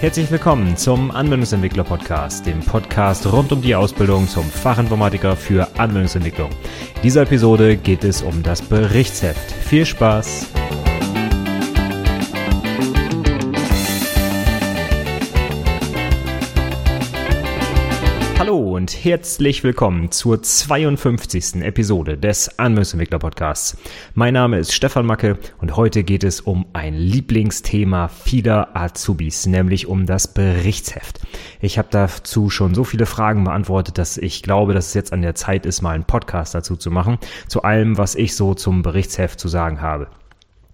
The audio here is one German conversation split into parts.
Herzlich willkommen zum Anwendungsentwickler Podcast, dem Podcast rund um die Ausbildung zum Fachinformatiker für Anwendungsentwicklung. In dieser Episode geht es um das Berichtsheft. Viel Spaß! Und herzlich willkommen zur 52. Episode des Anwendungsentwickler Podcasts. Mein Name ist Stefan Macke und heute geht es um ein Lieblingsthema vieler Azubis, nämlich um das Berichtsheft. Ich habe dazu schon so viele Fragen beantwortet, dass ich glaube, dass es jetzt an der Zeit ist, mal einen Podcast dazu zu machen, zu allem, was ich so zum Berichtsheft zu sagen habe.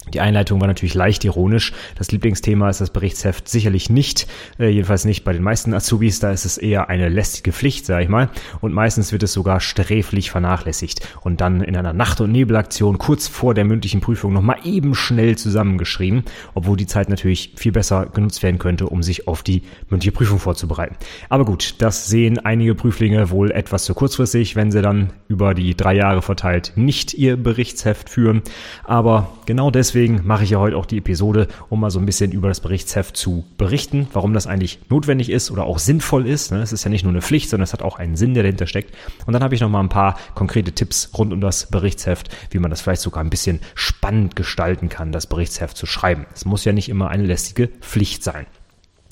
Die Einleitung war natürlich leicht ironisch. Das Lieblingsthema ist das Berichtsheft sicherlich nicht, äh, jedenfalls nicht bei den meisten Azubis. Da ist es eher eine lästige Pflicht, sage ich mal. Und meistens wird es sogar sträflich vernachlässigt und dann in einer Nacht- und Nebelaktion kurz vor der mündlichen Prüfung nochmal eben schnell zusammengeschrieben, obwohl die Zeit natürlich viel besser genutzt werden könnte, um sich auf die mündliche Prüfung vorzubereiten. Aber gut, das sehen einige Prüflinge wohl etwas zu kurzfristig, wenn sie dann über die drei Jahre verteilt nicht ihr Berichtsheft führen. Aber genau deswegen deswegen mache ich ja heute auch die Episode, um mal so ein bisschen über das Berichtsheft zu berichten, warum das eigentlich notwendig ist oder auch sinnvoll ist. Es ist ja nicht nur eine Pflicht, sondern es hat auch einen Sinn, der dahinter steckt. Und dann habe ich noch mal ein paar konkrete Tipps rund um das Berichtsheft, wie man das vielleicht sogar ein bisschen spannend gestalten kann, das Berichtsheft zu schreiben. Es muss ja nicht immer eine lästige Pflicht sein.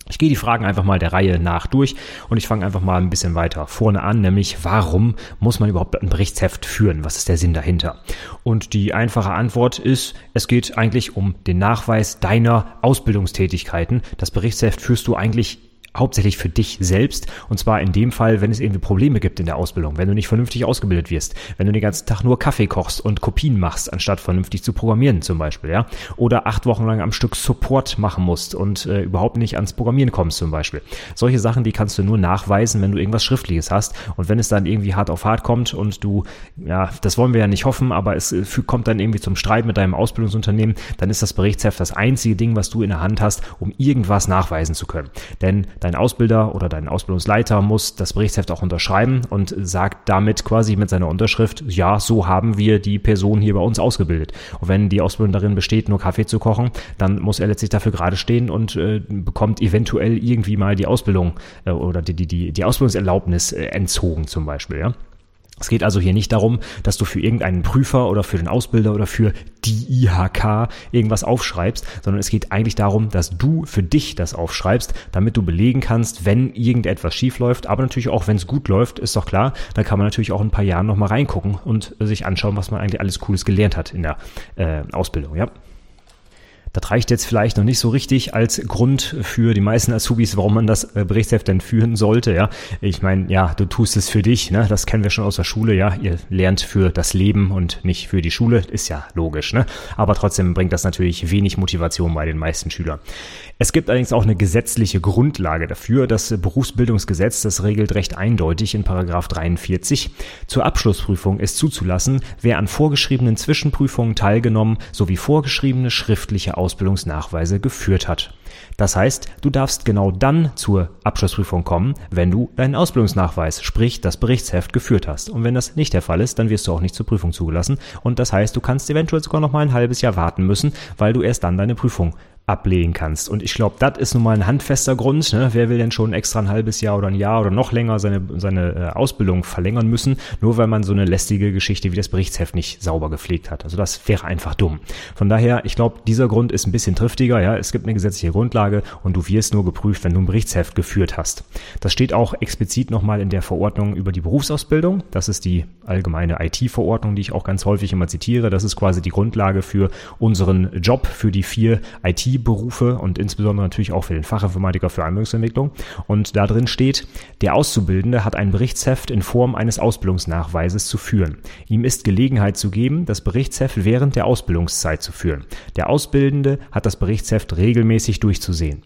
Ich gehe die Fragen einfach mal der Reihe nach durch und ich fange einfach mal ein bisschen weiter vorne an, nämlich warum muss man überhaupt ein Berichtsheft führen? Was ist der Sinn dahinter? Und die einfache Antwort ist, es geht eigentlich um den Nachweis deiner Ausbildungstätigkeiten. Das Berichtsheft führst du eigentlich hauptsächlich für dich selbst. Und zwar in dem Fall, wenn es irgendwie Probleme gibt in der Ausbildung, wenn du nicht vernünftig ausgebildet wirst, wenn du den ganzen Tag nur Kaffee kochst und Kopien machst, anstatt vernünftig zu programmieren zum Beispiel, ja. Oder acht Wochen lang am Stück Support machen musst und äh, überhaupt nicht ans Programmieren kommst zum Beispiel. Solche Sachen, die kannst du nur nachweisen, wenn du irgendwas Schriftliches hast. Und wenn es dann irgendwie hart auf hart kommt und du, ja, das wollen wir ja nicht hoffen, aber es äh, kommt dann irgendwie zum Streit mit deinem Ausbildungsunternehmen, dann ist das Berichtsheft das einzige Ding, was du in der Hand hast, um irgendwas nachweisen zu können. Denn dein Ausbilder oder dein Ausbildungsleiter muss das Berichtsheft auch unterschreiben und sagt damit quasi mit seiner Unterschrift, ja, so haben wir die Person hier bei uns ausgebildet. Und wenn die Ausbildung darin besteht, nur Kaffee zu kochen, dann muss er letztlich dafür gerade stehen und äh, bekommt eventuell irgendwie mal die Ausbildung äh, oder die, die, die, die Ausbildungserlaubnis äh, entzogen zum Beispiel, ja. Es geht also hier nicht darum, dass du für irgendeinen Prüfer oder für den Ausbilder oder für die IHK irgendwas aufschreibst, sondern es geht eigentlich darum, dass du für dich das aufschreibst, damit du belegen kannst, wenn irgendetwas schief läuft, aber natürlich auch, wenn es gut läuft, ist doch klar, dann kann man natürlich auch in ein paar Jahren nochmal reingucken und sich anschauen, was man eigentlich alles Cooles gelernt hat in der äh, Ausbildung, ja. Das reicht jetzt vielleicht noch nicht so richtig als Grund für die meisten Azubis, warum man das äh, Berichtsheft denn führen sollte. Ja, ich meine, ja, du tust es für dich. Ne? Das kennen wir schon aus der Schule. Ja, ihr lernt für das Leben und nicht für die Schule. Ist ja logisch. Ne? Aber trotzdem bringt das natürlich wenig Motivation bei den meisten Schülern. Es gibt allerdings auch eine gesetzliche Grundlage dafür. Das Berufsbildungsgesetz, das regelt recht eindeutig in Paragraph 43. Zur Abschlussprüfung ist zuzulassen, wer an vorgeschriebenen Zwischenprüfungen teilgenommen sowie vorgeschriebene schriftliche Ausbildungsnachweise geführt hat. Das heißt, du darfst genau dann zur Abschlussprüfung kommen, wenn du deinen Ausbildungsnachweis, sprich das Berichtsheft geführt hast. Und wenn das nicht der Fall ist, dann wirst du auch nicht zur Prüfung zugelassen. Und das heißt, du kannst eventuell sogar noch mal ein halbes Jahr warten müssen, weil du erst dann deine Prüfung ablehnen kannst. Und ich glaube, das ist nun mal ein handfester Grund. Ne? Wer will denn schon extra ein halbes Jahr oder ein Jahr oder noch länger seine, seine äh, Ausbildung verlängern müssen, nur weil man so eine lästige Geschichte wie das Berichtsheft nicht sauber gepflegt hat. Also das wäre einfach dumm. Von daher, ich glaube, dieser Grund ist ein bisschen triftiger. Ja, Es gibt eine gesetzliche Grundlage und du wirst nur geprüft, wenn du ein Berichtsheft geführt hast. Das steht auch explizit nochmal in der Verordnung über die Berufsausbildung. Das ist die allgemeine IT-Verordnung, die ich auch ganz häufig immer zitiere. Das ist quasi die Grundlage für unseren Job, für die vier IT Berufe und insbesondere natürlich auch für den Fachinformatiker für Anwendungsentwicklung. Und da drin steht, der Auszubildende hat ein Berichtsheft in Form eines Ausbildungsnachweises zu führen. Ihm ist Gelegenheit zu geben, das Berichtsheft während der Ausbildungszeit zu führen. Der Ausbildende hat das Berichtsheft regelmäßig durchzusehen.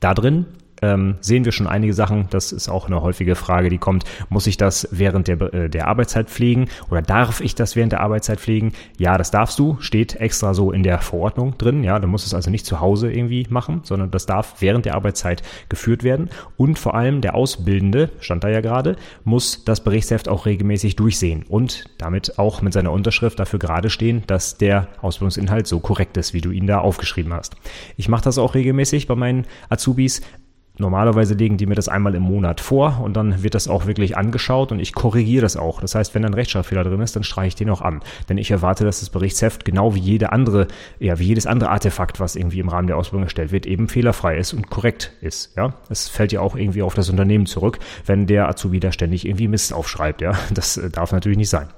Da drin ähm, sehen wir schon einige Sachen. Das ist auch eine häufige Frage, die kommt. Muss ich das während der, äh, der Arbeitszeit pflegen oder darf ich das während der Arbeitszeit pflegen? Ja, das darfst du. Steht extra so in der Verordnung drin. Ja, du musst es also nicht zu Hause irgendwie machen, sondern das darf während der Arbeitszeit geführt werden. Und vor allem der Ausbildende, stand da ja gerade, muss das Berichtsheft auch regelmäßig durchsehen und damit auch mit seiner Unterschrift dafür gerade stehen, dass der Ausbildungsinhalt so korrekt ist, wie du ihn da aufgeschrieben hast. Ich mache das auch regelmäßig bei meinen Azubis. Normalerweise legen die mir das einmal im Monat vor und dann wird das auch wirklich angeschaut und ich korrigiere das auch. Das heißt, wenn ein Rechtschreibfehler drin ist, dann streiche ich den auch an. Denn ich erwarte, dass das Berichtsheft genau wie jede andere, ja, wie jedes andere Artefakt, was irgendwie im Rahmen der Ausbildung erstellt wird, eben fehlerfrei ist und korrekt ist. Ja, es fällt ja auch irgendwie auf das Unternehmen zurück, wenn der Azubi da ständig irgendwie Mist aufschreibt. Ja, das äh, darf natürlich nicht sein.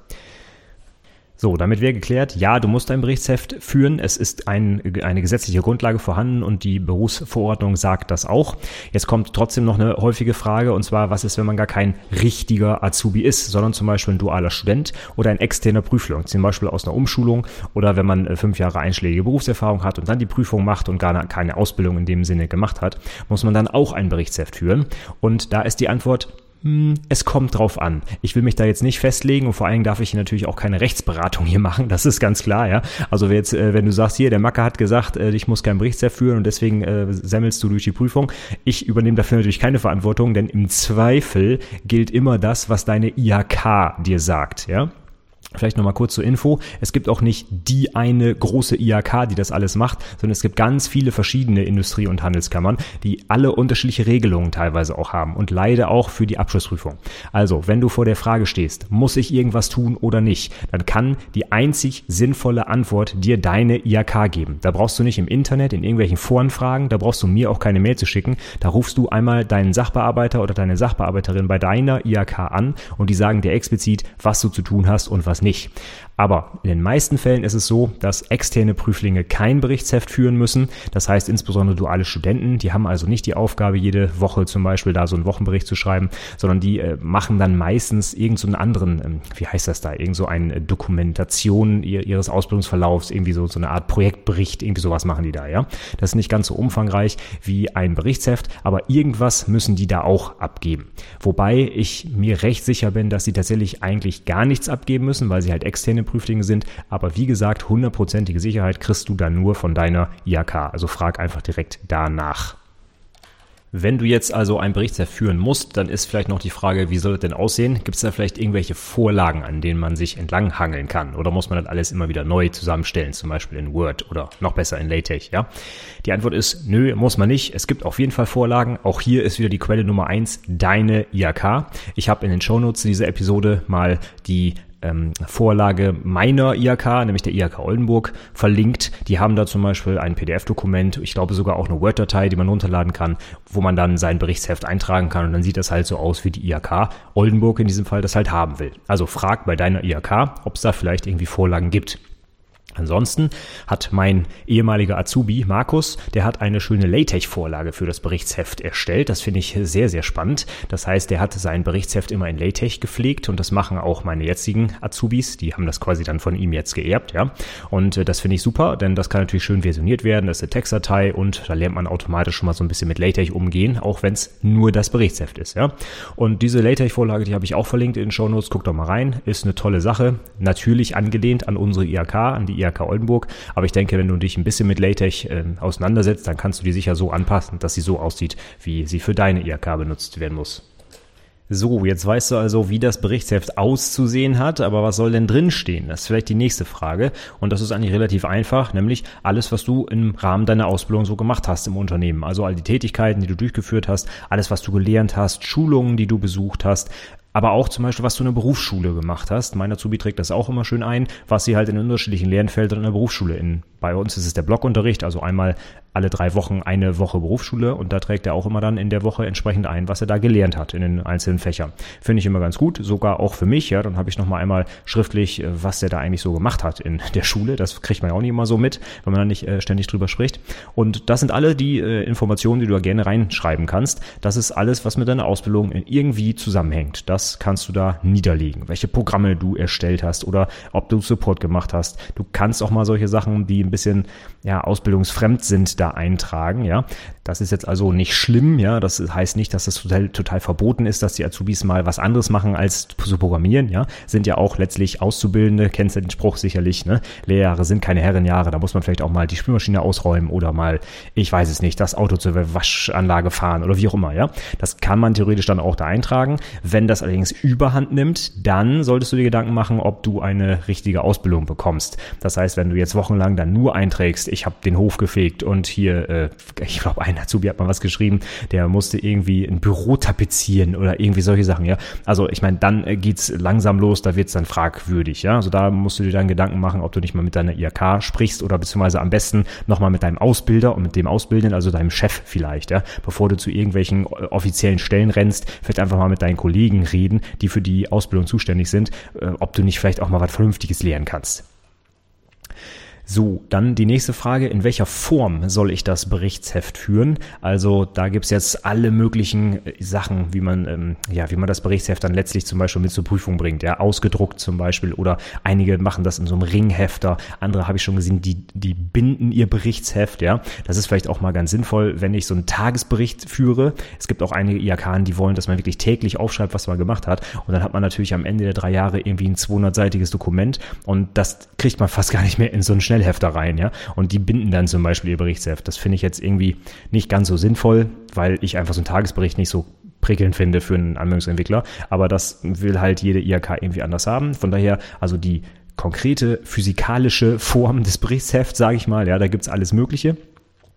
So, damit wäre geklärt, ja, du musst ein Berichtsheft führen. Es ist ein, eine gesetzliche Grundlage vorhanden und die Berufsverordnung sagt das auch. Jetzt kommt trotzdem noch eine häufige Frage und zwar, was ist, wenn man gar kein richtiger Azubi ist, sondern zum Beispiel ein dualer Student oder ein externer Prüfling, zum Beispiel aus einer Umschulung oder wenn man äh, fünf Jahre einschlägige Berufserfahrung hat und dann die Prüfung macht und gar keine Ausbildung in dem Sinne gemacht hat, muss man dann auch ein Berichtsheft führen. Und da ist die Antwort, es kommt drauf an. Ich will mich da jetzt nicht festlegen und vor allen Dingen darf ich hier natürlich auch keine Rechtsberatung hier machen. Das ist ganz klar, ja. Also jetzt, äh, wenn du sagst, hier, der Macker hat gesagt, äh, ich muss keinen Bericht führen und deswegen äh, semmelst du durch die Prüfung. Ich übernehme dafür natürlich keine Verantwortung, denn im Zweifel gilt immer das, was deine IHK dir sagt, ja. Vielleicht nochmal kurz zur Info. Es gibt auch nicht die eine große IAK, die das alles macht, sondern es gibt ganz viele verschiedene Industrie- und Handelskammern, die alle unterschiedliche Regelungen teilweise auch haben und leider auch für die Abschlussprüfung. Also, wenn du vor der Frage stehst, muss ich irgendwas tun oder nicht, dann kann die einzig sinnvolle Antwort dir deine IAK geben. Da brauchst du nicht im Internet, in irgendwelchen Foren fragen, da brauchst du mir auch keine Mail zu schicken. Da rufst du einmal deinen Sachbearbeiter oder deine Sachbearbeiterin bei deiner IAK an und die sagen dir explizit, was du zu tun hast und was nicht. Aber in den meisten Fällen ist es so, dass externe Prüflinge kein Berichtsheft führen müssen. Das heißt insbesondere duale Studenten, die haben also nicht die Aufgabe, jede Woche zum Beispiel da so einen Wochenbericht zu schreiben, sondern die äh, machen dann meistens irgendeinen so anderen, ähm, wie heißt das da, irgend so eine Dokumentation ihres Ausbildungsverlaufs, irgendwie so, so eine Art Projektbericht, irgendwie sowas machen die da, ja. Das ist nicht ganz so umfangreich wie ein Berichtsheft, aber irgendwas müssen die da auch abgeben. Wobei ich mir recht sicher bin, dass sie tatsächlich eigentlich gar nichts abgeben müssen, weil sie halt externe Prüflinge sind. Aber wie gesagt, hundertprozentige Sicherheit kriegst du dann nur von deiner IHK. Also frag einfach direkt danach. Wenn du jetzt also ein Berichtsheft führen musst, dann ist vielleicht noch die Frage, wie soll es denn aussehen? Gibt es da vielleicht irgendwelche Vorlagen, an denen man sich entlanghangeln kann? Oder muss man das alles immer wieder neu zusammenstellen, zum Beispiel in Word oder noch besser in LaTeX, ja? Die Antwort ist, nö, muss man nicht. Es gibt auf jeden Fall Vorlagen. Auch hier ist wieder die Quelle Nummer eins, deine IHK. Ich habe in den Shownotes dieser Episode mal die ähm, Vorlage meiner IHK, nämlich der IHK Oldenburg, verlinkt. Die haben da zum Beispiel ein PDF-Dokument, ich glaube sogar auch eine Word-Datei, die man runterladen kann, wo man dann sein Berichtsheft eintragen kann und dann sieht das halt so aus, wie die IHK Oldenburg in diesem Fall das halt haben will. Also frag bei deiner IHK, ob es da vielleicht irgendwie Vorlagen gibt. Ansonsten hat mein ehemaliger Azubi Markus, der hat eine schöne LaTeX-Vorlage für das Berichtsheft erstellt. Das finde ich sehr, sehr spannend. Das heißt, der hat sein Berichtsheft immer in LaTeX gepflegt und das machen auch meine jetzigen Azubis. Die haben das quasi dann von ihm jetzt geerbt, ja. Und äh, das finde ich super, denn das kann natürlich schön versioniert werden. Das ist eine Textdatei und da lernt man automatisch schon mal so ein bisschen mit LaTeX umgehen, auch wenn es nur das Berichtsheft ist, ja. Und diese LaTeX-Vorlage, die habe ich auch verlinkt in den Show Notes. Guckt doch mal rein. Ist eine tolle Sache. Natürlich angelehnt an unsere IHK, an die IHK Oldenburg. Aber ich denke, wenn du dich ein bisschen mit LaTeX äh, auseinandersetzt, dann kannst du die sicher so anpassen, dass sie so aussieht, wie sie für deine IHK benutzt werden muss. So, jetzt weißt du also, wie das Berichtsheft auszusehen hat, aber was soll denn drinstehen? Das ist vielleicht die nächste Frage. Und das ist eigentlich relativ einfach, nämlich alles, was du im Rahmen deiner Ausbildung so gemacht hast im Unternehmen. Also all die Tätigkeiten, die du durchgeführt hast, alles, was du gelernt hast, Schulungen, die du besucht hast, aber auch zum Beispiel, was du in der Berufsschule gemacht hast. Meiner Zubi trägt das auch immer schön ein, was sie halt in unterschiedlichen Lernfeldern in der Berufsschule in. Bei uns ist es der Blockunterricht, also einmal alle drei Wochen eine Woche Berufsschule und da trägt er auch immer dann in der Woche entsprechend ein, was er da gelernt hat in den einzelnen Fächern. Finde ich immer ganz gut, sogar auch für mich, ja, dann habe ich nochmal einmal schriftlich, äh, was er da eigentlich so gemacht hat in der Schule. Das kriegt man ja auch nicht immer so mit, wenn man da nicht äh, ständig drüber spricht. Und das sind alle die äh, Informationen, die du da gerne reinschreiben kannst. Das ist alles, was mit deiner Ausbildung irgendwie zusammenhängt. Das kannst du da niederlegen. Welche Programme du erstellt hast oder ob du Support gemacht hast. Du kannst auch mal solche Sachen, die bisschen ja, ausbildungsfremd sind, da eintragen, ja. Das ist jetzt also nicht schlimm, ja. Das heißt nicht, dass es total, total verboten ist, dass die Azubis mal was anderes machen als zu programmieren, ja. Sind ja auch letztlich Auszubildende, kennst du den Spruch sicherlich, ne? Lehrjahre sind keine Herrenjahre, da muss man vielleicht auch mal die Spülmaschine ausräumen oder mal, ich weiß es nicht, das Auto zur Waschanlage fahren oder wie auch immer, ja. Das kann man theoretisch dann auch da eintragen. Wenn das allerdings überhand nimmt, dann solltest du dir Gedanken machen, ob du eine richtige Ausbildung bekommst. Das heißt, wenn du jetzt wochenlang dann nur einträgst, ich habe den Hof gefegt und hier, äh, ich glaube, ein Azubi hat mal was geschrieben, der musste irgendwie ein Büro tapezieren oder irgendwie solche Sachen, ja. Also ich meine, dann äh, geht's langsam los, da wird's dann fragwürdig, ja. Also da musst du dir dann Gedanken machen, ob du nicht mal mit deiner IHK sprichst oder beziehungsweise am besten nochmal mit deinem Ausbilder und mit dem Ausbildenden, also deinem Chef vielleicht, ja, bevor du zu irgendwelchen äh, offiziellen Stellen rennst, vielleicht einfach mal mit deinen Kollegen reden, die für die Ausbildung zuständig sind, äh, ob du nicht vielleicht auch mal was Vernünftiges lehren kannst. So, dann die nächste Frage, in welcher Form soll ich das Berichtsheft führen? Also da gibt's jetzt alle möglichen äh, Sachen, wie man, ähm, ja, wie man das Berichtsheft dann letztlich zum Beispiel mit zur Prüfung bringt. Ja, ausgedruckt zum Beispiel oder einige machen das in so einem Ringhefter, andere habe ich schon gesehen, die, die binden ihr Berichtsheft, ja. Das ist vielleicht auch mal ganz sinnvoll, wenn ich so einen Tagesbericht führe. Es gibt auch einige IAK, die wollen, dass man wirklich täglich aufschreibt, was man gemacht hat. Und dann hat man natürlich am Ende der drei Jahre irgendwie ein 200-seitiges Dokument und das kriegt man fast gar nicht mehr in so einen schnell Schnellhefter rein, ja. Und die binden dann zum Beispiel ihr Berichtsheft. Das finde ich jetzt irgendwie nicht ganz so sinnvoll, weil ich einfach so einen Tagesbericht nicht so prickelnd finde für einen Anwendungsentwickler. Aber das will halt jede IHK irgendwie anders haben. Von daher, also die konkrete physikalische Form des Berichtshefts, sage ich mal, ja, da gibt's alles Mögliche.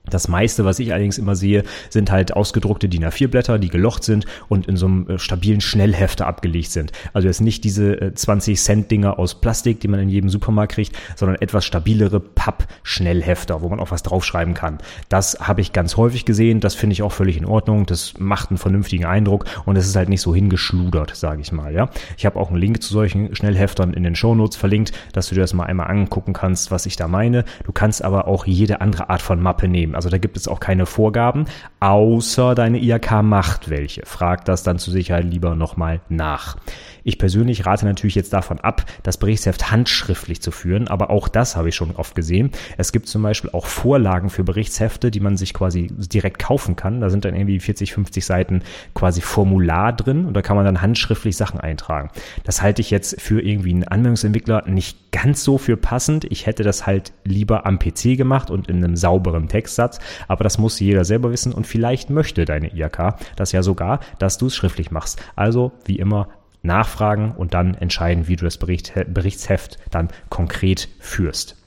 Das meiste, was ich allerdings immer sehe, sind halt ausgedruckte DIN A4-Blätter, die gelocht sind und in so einem äh, stabilen Schnellhefter abgelegt sind. Also jetzt nicht diese 20-Cent-Dinger äh, aus Plastik, die man in jedem Supermarkt kriegt, sondern etwas stabilere Papp-Schnellhefter, wo man auch was draufschreiben kann. Das habe ich ganz häufig gesehen, das finde ich auch völlig in Ordnung, das macht einen vernünftigen Eindruck und es ist halt nicht so hingeschludert, sage ich mal. Ja, Ich habe auch einen Link zu solchen Schnellheftern in den Shownotes verlinkt, dass du dir das mal einmal angucken kannst, was ich da meine. Du kannst aber auch jede andere Art von Mappe nehmen. Also da gibt es auch keine Vorgaben, außer deine IHK macht welche. Frag das dann zur Sicherheit lieber nochmal nach. Ich persönlich rate natürlich jetzt davon ab, das Berichtsheft handschriftlich zu führen, aber auch das habe ich schon oft gesehen. Es gibt zum Beispiel auch Vorlagen für Berichtshefte, die man sich quasi direkt kaufen kann. Da sind dann irgendwie 40, 50 Seiten quasi Formular drin und da kann man dann handschriftlich Sachen eintragen. Das halte ich jetzt für irgendwie einen Anwendungsentwickler nicht ganz so für passend. Ich hätte das halt lieber am PC gemacht und in einem sauberen Textsatz, aber das muss jeder selber wissen und vielleicht möchte deine IHK das ja sogar, dass du es schriftlich machst. Also wie immer nachfragen und dann entscheiden, wie du das Bericht, Berichtsheft dann konkret führst.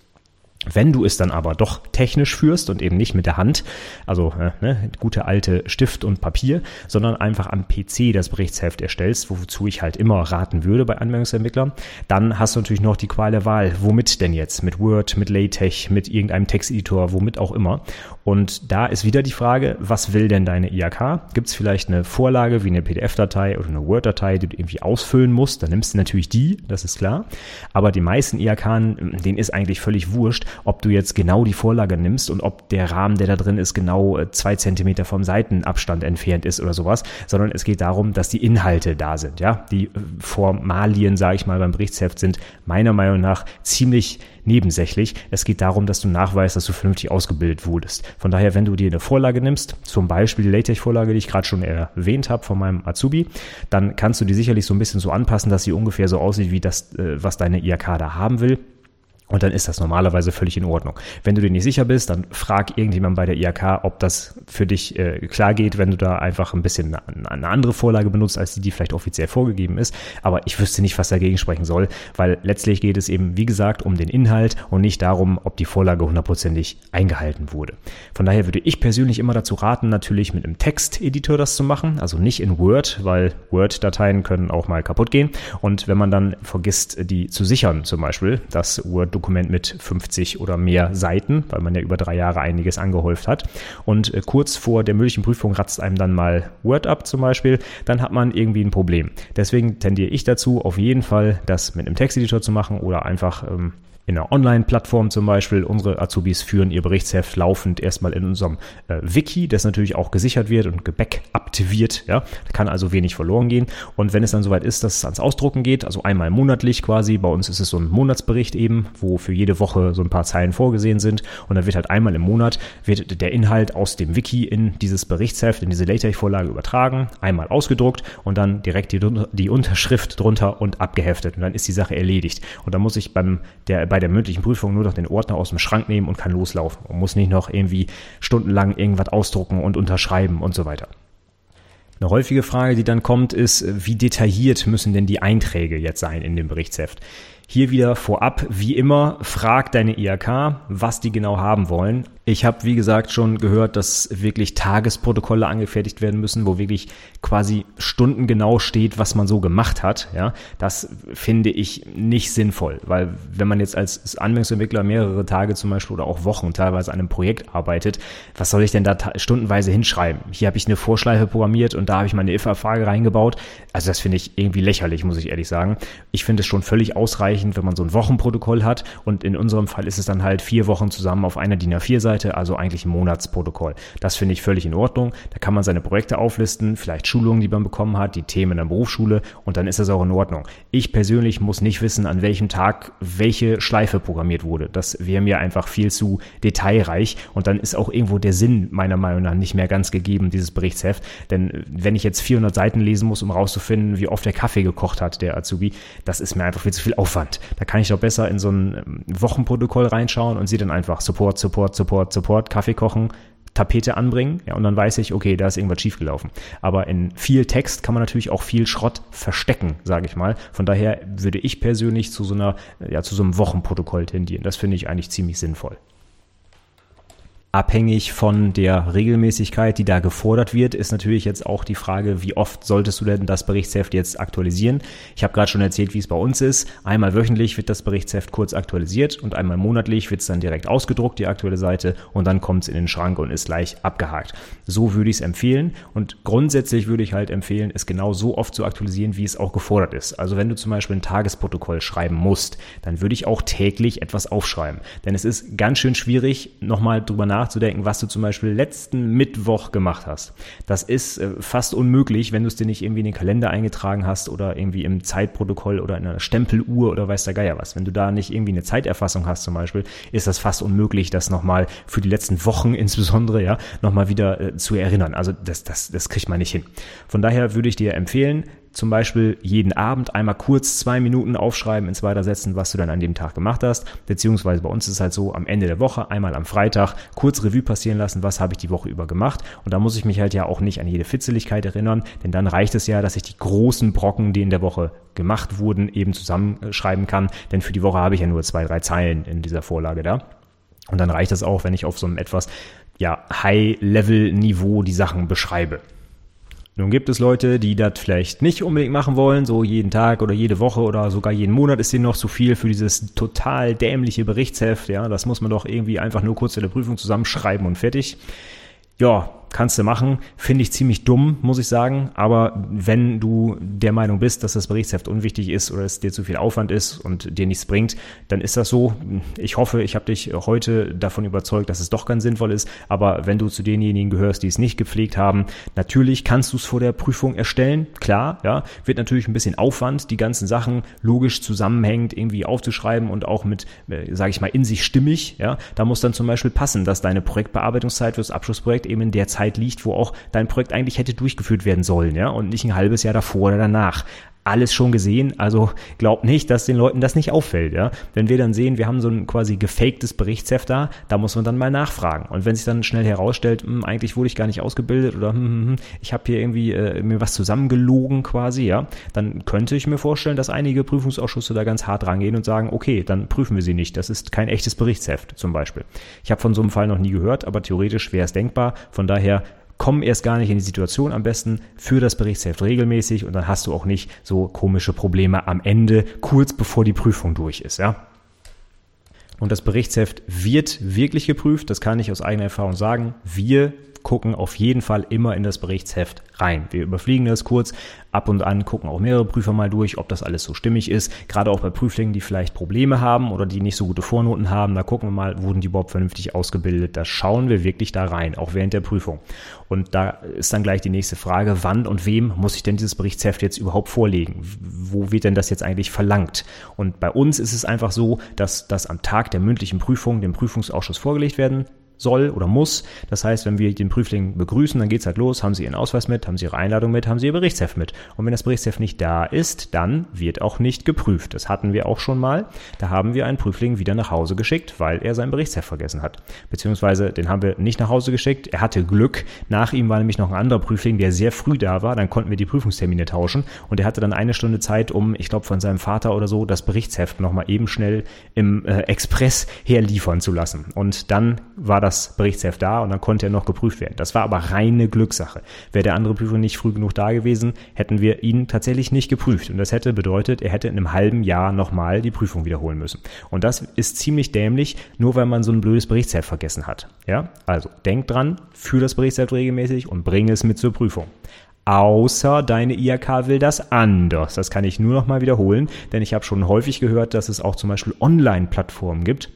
Wenn du es dann aber doch technisch führst und eben nicht mit der Hand, also äh, ne, gute alte Stift und Papier, sondern einfach am PC das Berichtsheft erstellst, wozu ich halt immer raten würde bei Anwendungsentwicklern, dann hast du natürlich noch die Qual der Wahl. Womit denn jetzt? Mit Word, mit LaTeX, mit irgendeinem Texteditor, womit auch immer. Und da ist wieder die Frage, was will denn deine IHK? Gibt es vielleicht eine Vorlage wie eine PDF-Datei oder eine Word-Datei, die du irgendwie ausfüllen musst? Dann nimmst du natürlich die, das ist klar. Aber die meisten IHK, denen ist eigentlich völlig wurscht, ob du jetzt genau die Vorlage nimmst und ob der Rahmen, der da drin ist, genau äh, zwei Zentimeter vom Seitenabstand entfernt ist oder sowas, sondern es geht darum, dass die Inhalte da sind. Ja, die äh, Formalien, sage ich mal, beim Berichtsheft sind meiner Meinung nach ziemlich nebensächlich. Es geht darum, dass du nachweist, dass du vernünftig ausgebildet wurdest. Von daher, wenn du dir eine Vorlage nimmst, zum Beispiel die LaTeX-Vorlage, die ich gerade schon erwähnt habe von meinem Azubi, dann kannst du die sicherlich so ein bisschen so anpassen, dass sie ungefähr so aussieht wie das, äh, was deine IHK da haben will. Und dann ist das normalerweise völlig in Ordnung. Wenn du dir nicht sicher bist, dann frag irgendjemand bei der IHK, ob das für dich äh, klar geht, wenn du da einfach ein bisschen eine, eine andere Vorlage benutzt, als die, die vielleicht offiziell vorgegeben ist. Aber ich wüsste nicht, was dagegen sprechen soll, weil letztlich geht es eben, wie gesagt, um den Inhalt und nicht darum, ob die Vorlage hundertprozentig eingehalten wurde. Von daher würde ich persönlich immer dazu raten, natürlich mit einem Texteditor das zu machen, also nicht in Word, weil Word-Dateien können auch mal kaputt gehen. Und wenn man dann vergisst, die zu sichern, zum Beispiel, dass Word Dokument mit 50 oder mehr Seiten, weil man ja über drei Jahre einiges angehäuft hat. Und äh, kurz vor der mündlichen Prüfung ratzt einem dann mal Word ab zum Beispiel, dann hat man irgendwie ein Problem. Deswegen tendiere ich dazu, auf jeden Fall das mit einem Texteditor zu machen oder einfach ähm, in einer Online-Plattform zum Beispiel. Unsere Azubis führen ihr Berichtsheft laufend erstmal in unserem äh, Wiki, das natürlich auch gesichert wird und gebackupt wird. Ja, da kann also wenig verloren gehen. Und wenn es dann soweit ist, dass es ans Ausdrucken geht, also einmal monatlich quasi, bei uns ist es so ein Monatsbericht eben, wo für jede Woche so ein paar Zeilen vorgesehen sind. Und dann wird halt einmal im Monat wird der Inhalt aus dem Wiki in dieses Berichtsheft, in diese LaTeX-Vorlage übertragen, einmal ausgedruckt und dann direkt die, die Unterschrift drunter und abgeheftet. Und dann ist die Sache erledigt. Und dann muss ich beim der bei der mündlichen Prüfung nur noch den Ordner aus dem Schrank nehmen und kann loslaufen und muss nicht noch irgendwie stundenlang irgendwas ausdrucken und unterschreiben und so weiter. Eine häufige Frage, die dann kommt, ist, wie detailliert müssen denn die Einträge jetzt sein in dem Berichtsheft? Hier wieder vorab, wie immer, frag deine IHK, was die genau haben wollen. Ich habe, wie gesagt, schon gehört, dass wirklich Tagesprotokolle angefertigt werden müssen, wo wirklich quasi stundengenau steht, was man so gemacht hat. Ja, das finde ich nicht sinnvoll, weil wenn man jetzt als Anwendungsentwickler mehrere Tage zum Beispiel oder auch Wochen teilweise an einem Projekt arbeitet, was soll ich denn da stundenweise hinschreiben? Hier habe ich eine Vorschleife programmiert und da habe ich meine if-Frage reingebaut. Also das finde ich irgendwie lächerlich, muss ich ehrlich sagen. Ich finde es schon völlig ausreichend, wenn man so ein Wochenprotokoll hat und in unserem Fall ist es dann halt vier Wochen zusammen auf einer DIN A4-Seite Seite, also eigentlich ein Monatsprotokoll. Das finde ich völlig in Ordnung. Da kann man seine Projekte auflisten, vielleicht Schulungen, die man bekommen hat, die Themen in der Berufsschule und dann ist das auch in Ordnung. Ich persönlich muss nicht wissen, an welchem Tag welche Schleife programmiert wurde. Das wäre mir einfach viel zu detailreich und dann ist auch irgendwo der Sinn meiner Meinung nach nicht mehr ganz gegeben, dieses Berichtsheft. Denn wenn ich jetzt 400 Seiten lesen muss, um rauszufinden, wie oft der Kaffee gekocht hat, der Azubi, das ist mir einfach viel zu viel Aufwand. Da kann ich doch besser in so ein Wochenprotokoll reinschauen und sehe dann einfach Support, Support, Support, Support, Support, Kaffee kochen, Tapete anbringen, ja, und dann weiß ich, okay, da ist irgendwas schiefgelaufen. Aber in viel Text kann man natürlich auch viel Schrott verstecken, sage ich mal. Von daher würde ich persönlich zu so einer, ja, zu so einem Wochenprotokoll tendieren. Das finde ich eigentlich ziemlich sinnvoll abhängig von der Regelmäßigkeit, die da gefordert wird, ist natürlich jetzt auch die Frage, wie oft solltest du denn das Berichtsheft jetzt aktualisieren? Ich habe gerade schon erzählt, wie es bei uns ist. Einmal wöchentlich wird das Berichtsheft kurz aktualisiert und einmal monatlich wird es dann direkt ausgedruckt, die aktuelle Seite, und dann kommt es in den Schrank und ist gleich abgehakt. So würde ich es empfehlen und grundsätzlich würde ich halt empfehlen, es genau so oft zu aktualisieren, wie es auch gefordert ist. Also wenn du zum Beispiel ein Tagesprotokoll schreiben musst, dann würde ich auch täglich etwas aufschreiben. Denn es ist ganz schön schwierig, nochmal drüber nachzudenken, nachzudenken, was du zum Beispiel letzten Mittwoch gemacht hast. Das ist äh, fast unmöglich, wenn du es dir nicht irgendwie in den Kalender eingetragen hast oder irgendwie im Zeitprotokoll oder in einer Stempeluhr oder weiß der Geier was. Wenn du da nicht irgendwie eine Zeiterfassung hast zum Beispiel, ist das fast unmöglich, das nochmal für die letzten Wochen insbesondere, ja, nochmal wieder äh, zu erinnern. Also das, das, das kriegt man nicht hin. Von daher würde ich dir empfehlen, zum Beispiel jeden Abend einmal kurz zwei Minuten aufschreiben in zweiter Sätzen, was du dann an dem Tag gemacht hast. Beziehungsweise bei uns ist es halt so, am Ende der Woche, einmal am Freitag, kurz Revue passieren lassen, was habe ich die Woche über gemacht. Und da muss ich mich halt ja auch nicht an jede Fitzeligkeit erinnern, denn dann reicht es ja, dass ich die großen Brocken, die in der Woche gemacht wurden, eben zusammenschreiben kann. Denn für die Woche habe ich ja nur zwei, drei Zeilen in dieser Vorlage da. Und dann reicht es auch, wenn ich auf so einem etwas ja, High-Level-Niveau die Sachen beschreibe. Nun gibt es Leute, die das vielleicht nicht unbedingt machen wollen, so jeden Tag oder jede Woche oder sogar jeden Monat ist denen noch zu viel für dieses total dämliche Berichtsheft. Ja, das muss man doch irgendwie einfach nur kurz in der Prüfung zusammenschreiben und fertig. Ja, kannst du machen. Finde ich ziemlich dumm, muss ich sagen. Aber wenn du der Meinung bist, dass das Berichtsheft unwichtig ist oder es dir zu viel Aufwand ist und dir nichts bringt, dann ist das so. Ich hoffe, ich habe dich heute davon überzeugt, dass es doch ganz sinnvoll ist. Aber wenn du zu denjenigen gehörst, die es nicht gepflegt haben, natürlich kannst du es vor der Prüfung erstellen. Klar, ja, wird natürlich ein bisschen Aufwand, die ganzen Sachen logisch zusammenhängend irgendwie aufzuschreiben und auch mit, äh, sage ich mal, in sich stimmig. Ja, da muss dann zum Beispiel passen, dass deine Projektbearbeitungszeit fürs Abschlussprojekt eben in der Zeit Zeit liegt, wo auch dein Projekt eigentlich hätte durchgeführt werden sollen, ja, und nicht ein halbes Jahr davor oder danach alles schon gesehen. Also glaubt nicht, dass den Leuten das nicht auffällt. Ja? Wenn wir dann sehen, wir haben so ein quasi gefaktes Berichtsheft da, da muss man dann mal nachfragen. Und wenn sich dann schnell herausstellt, hm, eigentlich wurde ich gar nicht ausgebildet oder hm, hm, hm, ich habe hier irgendwie äh, mir was zusammengelogen quasi, ja, dann könnte ich mir vorstellen, dass einige Prüfungsausschüsse da ganz hart rangehen und sagen, okay, dann prüfen wir sie nicht. Das ist kein echtes Berichtsheft zum Beispiel. Ich habe von so einem Fall noch nie gehört, aber theoretisch wäre es denkbar. Von daher komm erst gar nicht in die Situation am besten für das Berichtsheft regelmäßig und dann hast du auch nicht so komische Probleme am Ende, kurz bevor die Prüfung durch ist, ja. Und das Berichtsheft wird wirklich geprüft, das kann ich aus eigener Erfahrung sagen. Wir gucken auf jeden Fall immer in das Berichtsheft rein. Wir überfliegen das kurz, ab und an gucken auch mehrere Prüfer mal durch, ob das alles so stimmig ist. Gerade auch bei Prüflingen, die vielleicht Probleme haben oder die nicht so gute Vornoten haben, da gucken wir mal, wurden die überhaupt vernünftig ausgebildet. Da schauen wir wirklich da rein, auch während der Prüfung. Und da ist dann gleich die nächste Frage, wann und wem muss ich denn dieses Berichtsheft jetzt überhaupt vorlegen? Wo wird denn das jetzt eigentlich verlangt? Und bei uns ist es einfach so, dass das am Tag der mündlichen Prüfung dem Prüfungsausschuss vorgelegt werden soll oder muss. Das heißt, wenn wir den Prüfling begrüßen, dann geht's halt los, haben Sie Ihren Ausweis mit, haben Sie Ihre Einladung mit, haben Sie Ihr Berichtsheft mit. Und wenn das Berichtsheft nicht da ist, dann wird auch nicht geprüft. Das hatten wir auch schon mal. Da haben wir einen Prüfling wieder nach Hause geschickt, weil er sein Berichtsheft vergessen hat. Beziehungsweise den haben wir nicht nach Hause geschickt. Er hatte Glück. Nach ihm war nämlich noch ein anderer Prüfling, der sehr früh da war. Dann konnten wir die Prüfungstermine tauschen. Und er hatte dann eine Stunde Zeit, um, ich glaube, von seinem Vater oder so, das Berichtsheft nochmal eben schnell im äh, Express herliefern zu lassen. Und dann war das Berichtsheft da und dann konnte er noch geprüft werden. Das war aber reine Glückssache. Wäre der andere Prüfer nicht früh genug da gewesen, hätten wir ihn tatsächlich nicht geprüft. Und das hätte bedeutet, er hätte in einem halben Jahr nochmal die Prüfung wiederholen müssen. Und das ist ziemlich dämlich, nur weil man so ein blödes Berichtsheft vergessen hat. Ja, also denk dran, führ das Berichtsheft regelmäßig und bring es mit zur Prüfung. Außer deine IHK will das anders. Das kann ich nur noch mal wiederholen, denn ich habe schon häufig gehört, dass es auch zum Beispiel Online-Plattformen gibt,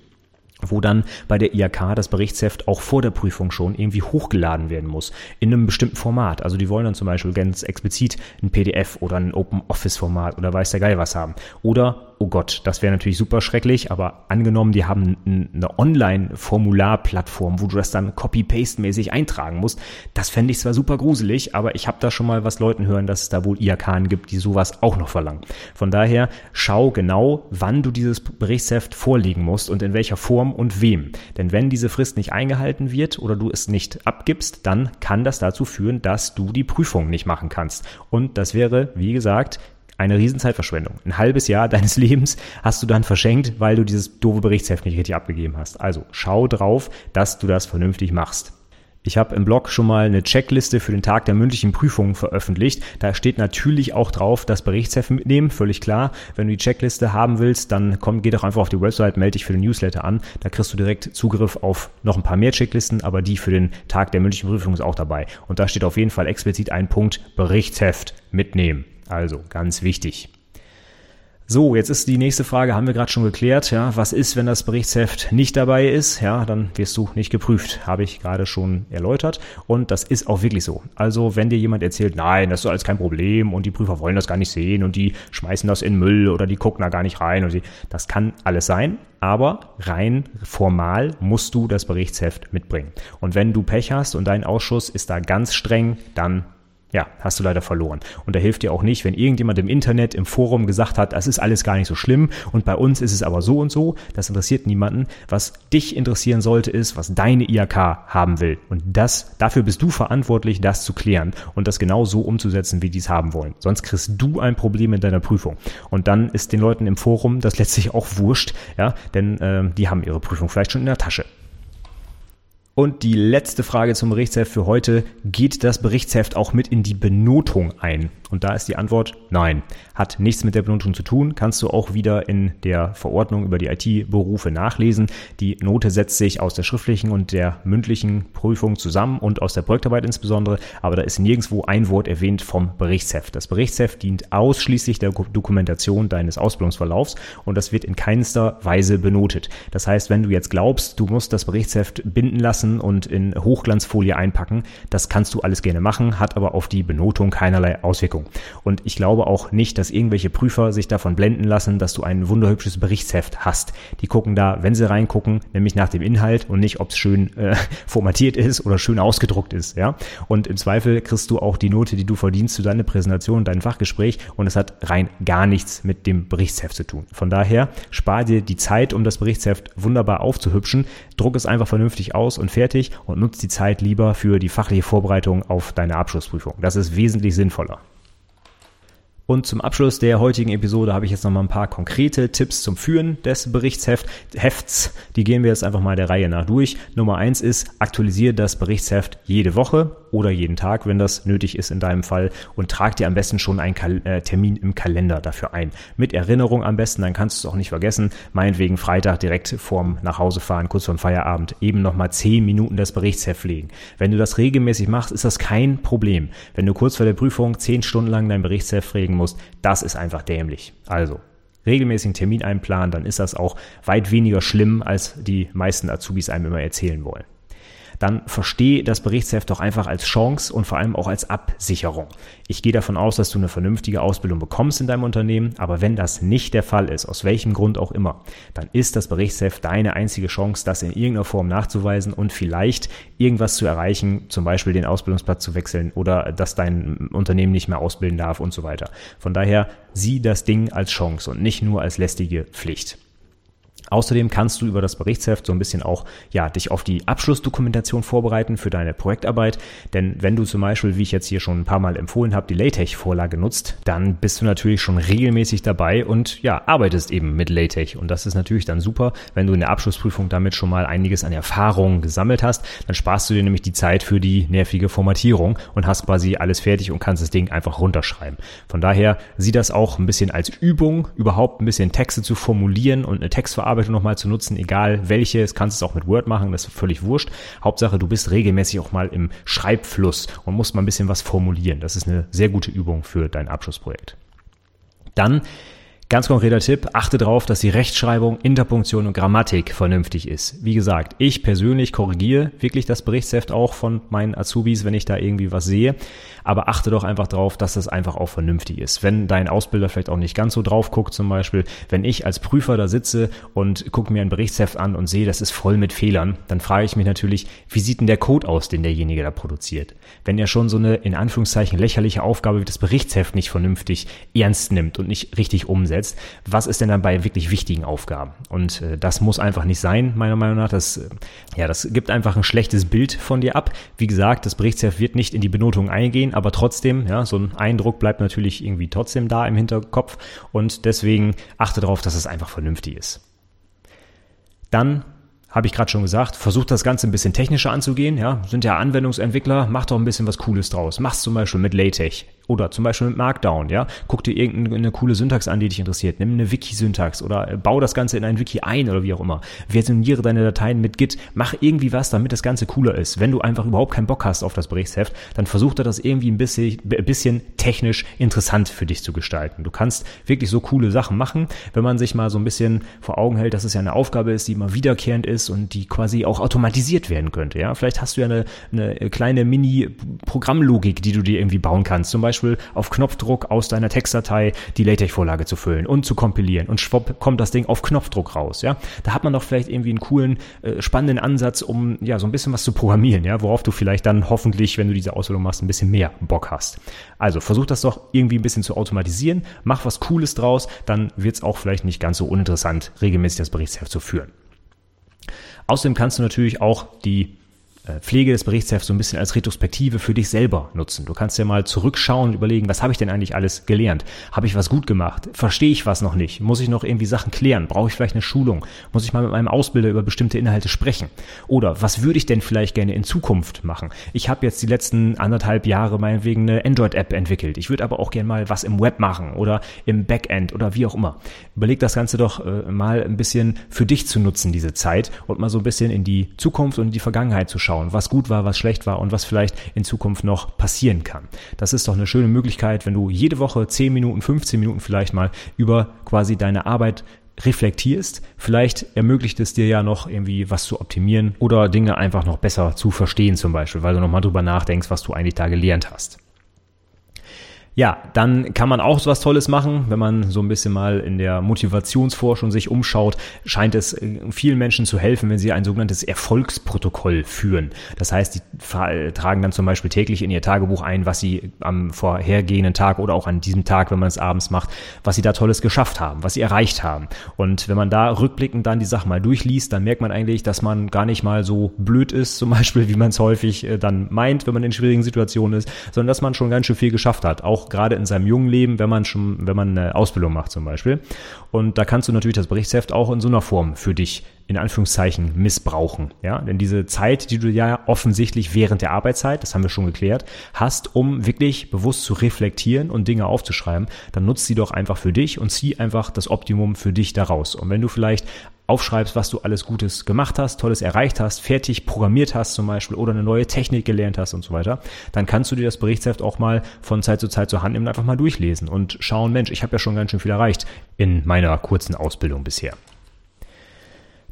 wo dann bei der IAK das Berichtsheft auch vor der Prüfung schon irgendwie hochgeladen werden muss in einem bestimmten Format. Also die wollen dann zum Beispiel ganz explizit ein PDF oder ein Open Office Format oder weiß der Geil was haben. Oder oh Gott, das wäre natürlich super schrecklich, aber angenommen, die haben eine Online-Formularplattform, wo du das dann Copy-Paste-mäßig eintragen musst, das fände ich zwar super gruselig, aber ich habe da schon mal was Leuten hören, dass es da wohl IAK gibt, die sowas auch noch verlangen. Von daher schau genau, wann du dieses Berichtsheft vorlegen musst und in welcher Form und wem. Denn wenn diese Frist nicht eingehalten wird oder du es nicht abgibst, dann kann das dazu führen, dass du die Prüfung nicht machen kannst. Und das wäre, wie gesagt, eine Riesenzeitverschwendung. Ein halbes Jahr deines Lebens hast du dann verschenkt, weil du dieses doofe Berichtsheft nicht richtig abgegeben hast. Also schau drauf, dass du das vernünftig machst. Ich habe im Blog schon mal eine Checkliste für den Tag der mündlichen Prüfungen veröffentlicht. Da steht natürlich auch drauf, das Berichtsheft mitnehmen, völlig klar. Wenn du die Checkliste haben willst, dann komm, geh doch einfach auf die Website, melde dich für den Newsletter an. Da kriegst du direkt Zugriff auf noch ein paar mehr Checklisten, aber die für den Tag der mündlichen Prüfung ist auch dabei. Und da steht auf jeden Fall explizit ein Punkt Berichtsheft mitnehmen. Also ganz wichtig. So, jetzt ist die nächste Frage, haben wir gerade schon geklärt. Ja, was ist, wenn das Berichtsheft nicht dabei ist? Ja, dann wirst du nicht geprüft. Habe ich gerade schon erläutert. Und das ist auch wirklich so. Also, wenn dir jemand erzählt, nein, das ist alles kein Problem und die Prüfer wollen das gar nicht sehen und die schmeißen das in Müll oder die gucken da gar nicht rein und die, das kann alles sein. Aber rein formal musst du das Berichtsheft mitbringen. Und wenn du Pech hast und dein Ausschuss ist da ganz streng, dann ja, hast du leider verloren. Und da hilft dir auch nicht, wenn irgendjemand im Internet, im Forum gesagt hat, das ist alles gar nicht so schlimm und bei uns ist es aber so und so. Das interessiert niemanden. Was dich interessieren sollte, ist, was deine IHK haben will. Und das, dafür bist du verantwortlich, das zu klären und das genau so umzusetzen, wie die es haben wollen. Sonst kriegst du ein Problem in deiner Prüfung. Und dann ist den Leuten im Forum das letztlich auch wurscht, ja, denn äh, die haben ihre Prüfung vielleicht schon in der Tasche. Und die letzte Frage zum Berichtsheft für heute. Geht das Berichtsheft auch mit in die Benotung ein? Und da ist die Antwort nein. Hat nichts mit der Benotung zu tun. Kannst du auch wieder in der Verordnung über die IT-Berufe nachlesen. Die Note setzt sich aus der schriftlichen und der mündlichen Prüfung zusammen und aus der Projektarbeit insbesondere. Aber da ist nirgendwo ein Wort erwähnt vom Berichtsheft. Das Berichtsheft dient ausschließlich der Dokumentation deines Ausbildungsverlaufs und das wird in keinster Weise benotet. Das heißt, wenn du jetzt glaubst, du musst das Berichtsheft binden lassen und in Hochglanzfolie einpacken, das kannst du alles gerne machen, hat aber auf die Benotung keinerlei Auswirkungen. Leistung. Und ich glaube auch nicht, dass irgendwelche Prüfer sich davon blenden lassen, dass du ein wunderhübsches Berichtsheft hast. Die gucken da, wenn sie reingucken, nämlich nach dem Inhalt und nicht, ob es schön äh, formatiert ist oder schön ausgedruckt ist. Ja? Und im Zweifel kriegst du auch die Note, die du verdienst zu deiner Präsentation, dein Fachgespräch und es hat rein gar nichts mit dem Berichtsheft zu tun. Von daher spar dir die Zeit, um das Berichtsheft wunderbar aufzuhübschen, druck es einfach vernünftig aus und fertig und nutz die Zeit lieber für die fachliche Vorbereitung auf deine Abschlussprüfung. Das ist wesentlich sinnvoller. Und zum Abschluss der heutigen Episode habe ich jetzt noch mal ein paar konkrete Tipps zum Führen des Berichtshefts. Die gehen wir jetzt einfach mal der Reihe nach durch. Nummer eins ist, aktualisiere das Berichtsheft jede Woche oder jeden Tag, wenn das nötig ist in deinem Fall und trag dir am besten schon einen Kal äh, Termin im Kalender dafür ein. Mit Erinnerung am besten, dann kannst du es auch nicht vergessen. Meinetwegen Freitag direkt vorm Nachhausefahren, kurz vorm Feierabend, eben nochmal zehn Minuten das Berichtsheft pflegen. Wenn du das regelmäßig machst, ist das kein Problem. Wenn du kurz vor der Prüfung zehn Stunden lang dein Berichtsheft pflegen musst, das ist einfach dämlich. Also, regelmäßigen Termin einplanen, dann ist das auch weit weniger schlimm, als die meisten Azubis einem immer erzählen wollen dann verstehe das Berichtsheft doch einfach als Chance und vor allem auch als Absicherung. Ich gehe davon aus, dass du eine vernünftige Ausbildung bekommst in deinem Unternehmen, aber wenn das nicht der Fall ist, aus welchem Grund auch immer, dann ist das Berichtsheft deine einzige Chance, das in irgendeiner Form nachzuweisen und vielleicht irgendwas zu erreichen, zum Beispiel den Ausbildungsplatz zu wechseln oder dass dein Unternehmen nicht mehr ausbilden darf und so weiter. Von daher sieh das Ding als Chance und nicht nur als lästige Pflicht. Außerdem kannst du über das Berichtsheft so ein bisschen auch ja, dich auf die Abschlussdokumentation vorbereiten für deine Projektarbeit. Denn wenn du zum Beispiel, wie ich jetzt hier schon ein paar Mal empfohlen habe, die LaTeX-Vorlage nutzt, dann bist du natürlich schon regelmäßig dabei und ja, arbeitest eben mit LaTeX. Und das ist natürlich dann super, wenn du in der Abschlussprüfung damit schon mal einiges an Erfahrung gesammelt hast. Dann sparst du dir nämlich die Zeit für die nervige Formatierung und hast quasi alles fertig und kannst das Ding einfach runterschreiben. Von daher sieh das auch ein bisschen als Übung, überhaupt ein bisschen Texte zu formulieren und eine Textverarbeitung Bearbeitung nochmal zu nutzen, egal welche. Es kannst es auch mit Word machen, das ist völlig wurscht. Hauptsache, du bist regelmäßig auch mal im Schreibfluss und musst mal ein bisschen was formulieren. Das ist eine sehr gute Übung für dein Abschlussprojekt. Dann Ganz konkreter Tipp, achte darauf, dass die Rechtschreibung, Interpunktion und Grammatik vernünftig ist. Wie gesagt, ich persönlich korrigiere wirklich das Berichtsheft auch von meinen Azubis, wenn ich da irgendwie was sehe. Aber achte doch einfach darauf, dass das einfach auch vernünftig ist. Wenn dein Ausbilder vielleicht auch nicht ganz so drauf guckt, zum Beispiel, wenn ich als Prüfer da sitze und gucke mir ein Berichtsheft an und sehe, das ist voll mit Fehlern, dann frage ich mich natürlich, wie sieht denn der Code aus, den derjenige da produziert? Wenn er schon so eine in Anführungszeichen lächerliche Aufgabe wie das Berichtsheft nicht vernünftig ernst nimmt und nicht richtig umsetzt, umsetzt. Was ist denn dann bei wirklich wichtigen Aufgaben? Und äh, das muss einfach nicht sein, meiner Meinung nach. Das, äh, ja, das gibt einfach ein schlechtes Bild von dir ab. Wie gesagt, das Berichtsheft wird nicht in die Benotung eingehen, aber trotzdem, ja, so ein Eindruck bleibt natürlich irgendwie trotzdem da im Hinterkopf und deswegen achte darauf, dass es einfach vernünftig ist. Dann habe ich gerade schon gesagt, versucht das Ganze ein bisschen technischer anzugehen. Ja, sind ja Anwendungsentwickler, macht doch ein bisschen was Cooles draus. Mach's zum Beispiel mit LaTeX oder zum Beispiel mit Markdown. Ja, guck dir irgendeine coole Syntax an, die dich interessiert. Nimm eine Wiki-Syntax oder bau das Ganze in ein Wiki ein oder wie auch immer. Versioniere deine Dateien mit Git. Mach irgendwie was, damit das Ganze cooler ist. Wenn du einfach überhaupt keinen Bock hast auf das Berichtsheft, dann versuch da das irgendwie ein bisschen, bisschen technisch interessant für dich zu gestalten. Du kannst wirklich so coole Sachen machen, wenn man sich mal so ein bisschen vor Augen hält, dass es ja eine Aufgabe ist, die immer wiederkehrend ist ist und die quasi auch automatisiert werden könnte. Ja, vielleicht hast du ja eine, eine kleine Mini-Programmlogik, die du dir irgendwie bauen kannst. Zum Beispiel auf Knopfdruck aus deiner Textdatei die LaTeX-Vorlage zu füllen und zu kompilieren und schwupp kommt das Ding auf Knopfdruck raus. Ja, da hat man doch vielleicht irgendwie einen coolen, äh, spannenden Ansatz, um ja so ein bisschen was zu programmieren. Ja, worauf du vielleicht dann hoffentlich, wenn du diese Ausbildung machst, ein bisschen mehr Bock hast. Also versuch das doch irgendwie ein bisschen zu automatisieren, mach was Cooles draus, dann wird es auch vielleicht nicht ganz so uninteressant, regelmäßig das Berichtsheft zu führen. Außerdem kannst du natürlich auch die Pflege des Berichtshefts so ein bisschen als Retrospektive für dich selber nutzen. Du kannst ja mal zurückschauen und überlegen, was habe ich denn eigentlich alles gelernt? Habe ich was gut gemacht? Verstehe ich was noch nicht? Muss ich noch irgendwie Sachen klären? Brauche ich vielleicht eine Schulung? Muss ich mal mit meinem Ausbilder über bestimmte Inhalte sprechen? Oder was würde ich denn vielleicht gerne in Zukunft machen? Ich habe jetzt die letzten anderthalb Jahre meinetwegen eine Android-App entwickelt. Ich würde aber auch gerne mal was im Web machen oder im Backend oder wie auch immer. Überleg das Ganze doch äh, mal ein bisschen für dich zu nutzen, diese Zeit und mal so ein bisschen in die Zukunft und in die Vergangenheit zu schauen schauen, was gut war, was schlecht war und was vielleicht in Zukunft noch passieren kann. Das ist doch eine schöne Möglichkeit, wenn du jede Woche 10 Minuten, 15 Minuten vielleicht mal über quasi deine Arbeit reflektierst. Vielleicht ermöglicht es dir ja noch irgendwie was zu optimieren oder Dinge einfach noch besser zu verstehen zum Beispiel, weil du nochmal drüber nachdenkst, was du eigentlich da gelernt hast. Ja, dann kann man auch so was Tolles machen, wenn man so ein bisschen mal in der Motivationsforschung sich umschaut, scheint es äh, vielen Menschen zu helfen, wenn sie ein sogenanntes Erfolgsprotokoll führen. Das heißt, die tragen dann zum Beispiel täglich in ihr Tagebuch ein, was sie am vorhergehenden Tag oder auch an diesem Tag, wenn man es abends macht, was sie da Tolles geschafft haben, was sie erreicht haben. Und wenn man da rückblickend dann die Sache mal durchliest, dann merkt man eigentlich, dass man gar nicht mal so blöd ist, zum Beispiel, wie man es häufig äh, dann meint, wenn man in schwierigen Situationen ist, sondern dass man schon ganz schön viel geschafft hat. Auch auch gerade in seinem jungen Leben, wenn man schon, wenn man eine Ausbildung macht zum Beispiel. Und da kannst du natürlich das Berichtsheft auch in so einer Form für dich in Anführungszeichen missbrauchen. Ja, denn diese Zeit, die du ja offensichtlich während der Arbeitszeit, das haben wir schon geklärt, hast, um wirklich bewusst zu reflektieren und Dinge aufzuschreiben, dann nutzt sie doch einfach für dich und zieh einfach das Optimum für dich daraus. Und wenn du vielleicht aufschreibst, was du alles Gutes gemacht hast, Tolles erreicht hast, fertig programmiert hast zum Beispiel oder eine neue Technik gelernt hast und so weiter, dann kannst du dir das Berichtsheft auch mal von Zeit zu Zeit zur Hand nehmen und einfach mal durchlesen und schauen, Mensch, ich habe ja schon ganz schön viel erreicht in meiner kurzen Ausbildung bisher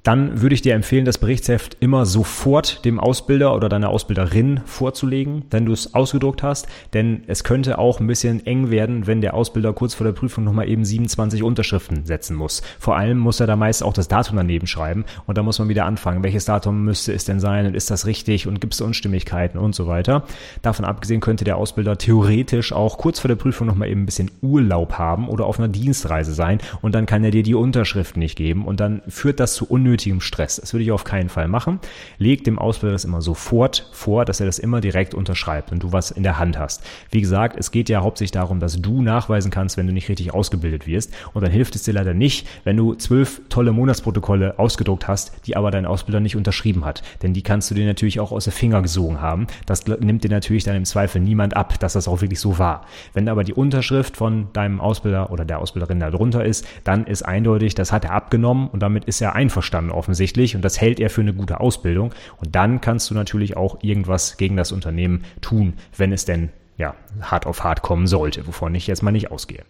dann würde ich dir empfehlen, das Berichtsheft immer sofort dem Ausbilder oder deiner Ausbilderin vorzulegen, wenn du es ausgedruckt hast. Denn es könnte auch ein bisschen eng werden, wenn der Ausbilder kurz vor der Prüfung nochmal eben 27 Unterschriften setzen muss. Vor allem muss er da meist auch das Datum daneben schreiben und da muss man wieder anfangen. Welches Datum müsste es denn sein und ist das richtig und gibt es Unstimmigkeiten und so weiter. Davon abgesehen könnte der Ausbilder theoretisch auch kurz vor der Prüfung nochmal eben ein bisschen Urlaub haben oder auf einer Dienstreise sein und dann kann er dir die Unterschrift nicht geben und dann führt das zu unnötigen unnötigem Stress. Das würde ich auf keinen Fall machen. Leg dem Ausbilder das immer sofort vor, dass er das immer direkt unterschreibt und du was in der Hand hast. Wie gesagt, es geht ja hauptsächlich darum, dass du nachweisen kannst, wenn du nicht richtig ausgebildet wirst. Und dann hilft es dir leider nicht, wenn du zwölf tolle Monatsprotokolle ausgedruckt hast, die aber dein Ausbilder nicht unterschrieben hat. Denn die kannst du dir natürlich auch aus der Finger gesogen haben. Das nimmt dir natürlich dann im Zweifel niemand ab, dass das auch wirklich so war. Wenn aber die Unterschrift von deinem Ausbilder oder der Ausbilderin da drunter ist, dann ist eindeutig, das hat er abgenommen und damit ist er einverstanden kann offensichtlich und das hält er für eine gute Ausbildung. Und dann kannst du natürlich auch irgendwas gegen das Unternehmen tun, wenn es denn ja hart auf hart kommen sollte, wovon ich jetzt mal nicht ausgehe.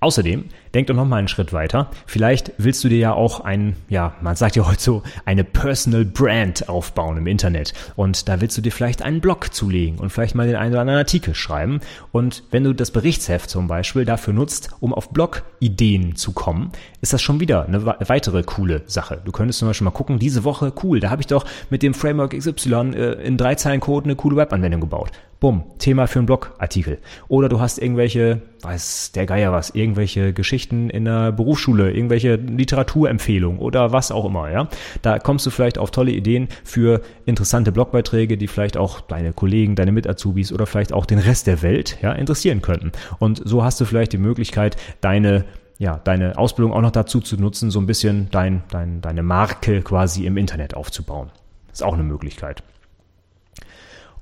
Außerdem, denk doch noch mal einen Schritt weiter. Vielleicht willst du dir ja auch ein, ja, man sagt ja heute so, eine Personal Brand aufbauen im Internet. Und da willst du dir vielleicht einen Blog zulegen und vielleicht mal den einen oder anderen Artikel schreiben. Und wenn du das Berichtsheft zum Beispiel dafür nutzt, um auf Blog-Ideen zu kommen, ist das schon wieder eine weitere coole Sache. Du könntest zum Beispiel mal gucken, diese Woche, cool, da habe ich doch mit dem Framework XY äh, in drei Zeilen Code eine coole Webanwendung gebaut. Bumm, Thema für einen Blogartikel. Oder du hast irgendwelche, weiß der Geier was, irgendwelche Geschichten in der Berufsschule, irgendwelche Literaturempfehlungen oder was auch immer, ja. Da kommst du vielleicht auf tolle Ideen für interessante Blogbeiträge, die vielleicht auch deine Kollegen, deine Mit-Azubis oder vielleicht auch den Rest der Welt, ja, interessieren könnten. Und so hast du vielleicht die Möglichkeit, deine ja, deine Ausbildung auch noch dazu zu nutzen, so ein bisschen dein, dein, deine Marke quasi im Internet aufzubauen. ist auch eine Möglichkeit.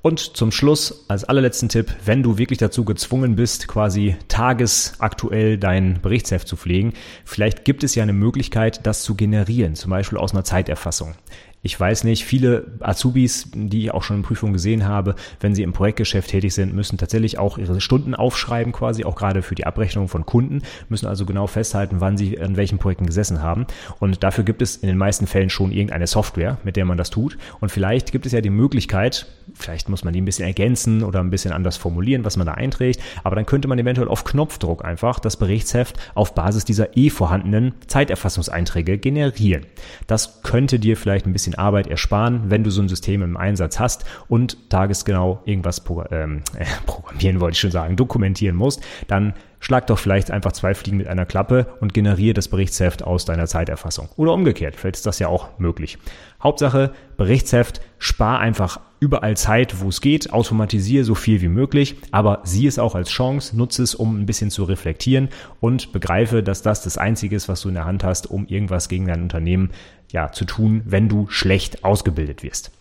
Und zum Schluss als allerletzten Tipp, wenn du wirklich dazu gezwungen bist, quasi tagesaktuell dein Berichtsheft zu pflegen, vielleicht gibt es ja eine Möglichkeit, das zu generieren, zum Beispiel aus einer Zeiterfassung ich weiß nicht, viele Azubis, die ich auch schon in Prüfungen gesehen habe, wenn sie im Projektgeschäft tätig sind, müssen tatsächlich auch ihre Stunden aufschreiben quasi, auch gerade für die Abrechnung von Kunden, müssen also genau festhalten, wann sie in welchen Projekten gesessen haben. Und dafür gibt es in den meisten Fällen schon irgendeine Software, mit der man das tut. Und vielleicht gibt es ja die Möglichkeit, vielleicht muss man die ein bisschen ergänzen oder ein bisschen anders formulieren, was man da einträgt, aber dann könnte man eventuell auf Knopfdruck einfach das Berichtsheft auf Basis dieser eh vorhandenen Zeiterfassungseinträge generieren. Das könnte dir vielleicht ein bisschen Arbeit ersparen, wenn du so ein System im Einsatz hast und tagesgenau irgendwas ähm, äh, programmieren, wollte ich schon sagen, dokumentieren musst, dann schlag doch vielleicht einfach zwei Fliegen mit einer Klappe und generiere das Berichtsheft aus deiner Zeiterfassung. Oder umgekehrt, vielleicht ist das ja auch möglich. Hauptsache, Berichtsheft, spar einfach überall Zeit, wo es geht, automatisiere so viel wie möglich, aber sieh es auch als Chance, nutze es, um ein bisschen zu reflektieren und begreife, dass das das Einzige ist, was du in der Hand hast, um irgendwas gegen dein Unternehmen ja, zu tun, wenn du schlecht ausgebildet wirst.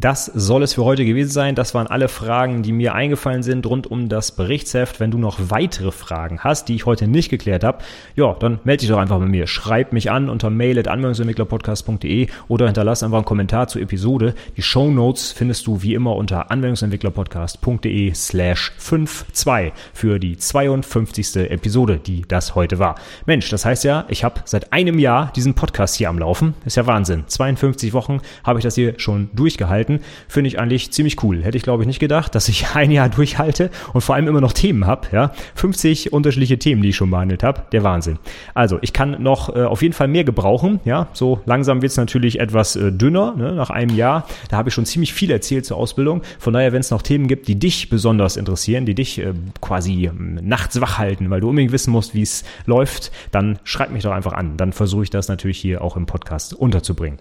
Das soll es für heute gewesen sein. Das waren alle Fragen, die mir eingefallen sind rund um das Berichtsheft. Wenn du noch weitere Fragen hast, die ich heute nicht geklärt habe, ja, dann melde dich doch einfach bei mir. Schreib mich an unter mail.anwendungsentwicklerpodcast.de oder hinterlass einfach einen Kommentar zur Episode. Die Show Notes findest du wie immer unter anwendungsentwicklerpodcast.de slash 52 für die 52. Episode, die das heute war. Mensch, das heißt ja, ich habe seit einem Jahr diesen Podcast hier am Laufen. Ist ja Wahnsinn. 52 Wochen habe ich das hier schon durchgehalten durchhalten, finde ich eigentlich ziemlich cool. Hätte ich, glaube ich, nicht gedacht, dass ich ein Jahr durchhalte und vor allem immer noch Themen habe. Ja? 50 unterschiedliche Themen, die ich schon behandelt habe. Der Wahnsinn. Also, ich kann noch äh, auf jeden Fall mehr gebrauchen. Ja, so langsam wird es natürlich etwas äh, dünner, ne? nach einem Jahr. Da habe ich schon ziemlich viel erzählt zur Ausbildung. Von daher, wenn es noch Themen gibt, die dich besonders interessieren, die dich äh, quasi äh, nachts wach halten, weil du unbedingt wissen musst, wie es läuft, dann schreib mich doch einfach an. Dann versuche ich das natürlich hier auch im Podcast unterzubringen.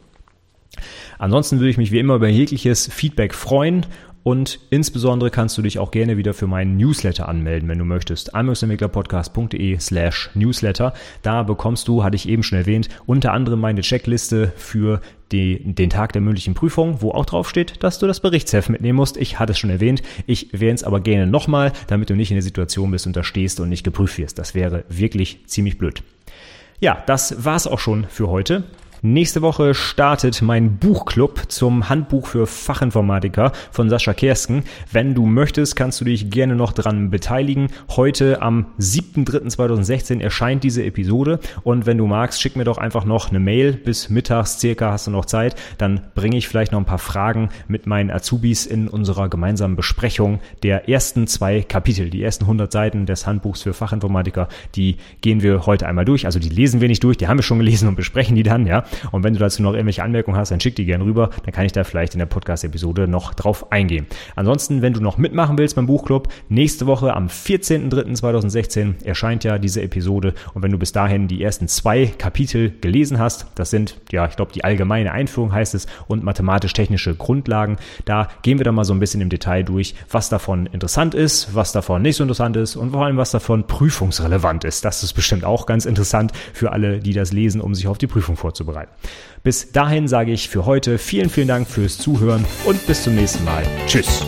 Ansonsten würde ich mich wie immer über jegliches Feedback freuen und insbesondere kannst du dich auch gerne wieder für meinen Newsletter anmelden, wenn du möchtest. anwendungsentwicklerpodcast.de slash Newsletter. Da bekommst du, hatte ich eben schon erwähnt, unter anderem meine Checkliste für die, den Tag der mündlichen Prüfung, wo auch drauf steht, dass du das Berichtsheft mitnehmen musst. Ich hatte es schon erwähnt. Ich erwähne es aber gerne nochmal, damit du nicht in der Situation bist und da stehst und nicht geprüft wirst. Das wäre wirklich ziemlich blöd. Ja, das war's auch schon für heute. Nächste Woche startet mein Buchclub zum Handbuch für Fachinformatiker von Sascha Kersken. Wenn du möchtest, kannst du dich gerne noch dran beteiligen. Heute am 7.3.2016 erscheint diese Episode und wenn du magst, schick mir doch einfach noch eine Mail. Bis mittags circa hast du noch Zeit. Dann bringe ich vielleicht noch ein paar Fragen mit meinen Azubis in unserer gemeinsamen Besprechung der ersten zwei Kapitel. Die ersten 100 Seiten des Handbuchs für Fachinformatiker, die gehen wir heute einmal durch. Also die lesen wir nicht durch, die haben wir schon gelesen und besprechen die dann, ja. Und wenn du dazu noch irgendwelche Anmerkungen hast, dann schick die gerne rüber. Dann kann ich da vielleicht in der Podcast-Episode noch drauf eingehen. Ansonsten, wenn du noch mitmachen willst beim Buchclub, nächste Woche am 14.03.2016 erscheint ja diese Episode. Und wenn du bis dahin die ersten zwei Kapitel gelesen hast, das sind, ja, ich glaube, die allgemeine Einführung heißt es und mathematisch-technische Grundlagen, da gehen wir dann mal so ein bisschen im Detail durch, was davon interessant ist, was davon nicht so interessant ist und vor allem, was davon prüfungsrelevant ist. Das ist bestimmt auch ganz interessant für alle, die das lesen, um sich auf die Prüfung vorzubereiten vorbereiten. Bis dahin sage ich für heute vielen, vielen Dank fürs Zuhören und bis zum nächsten Mal. Tschüss.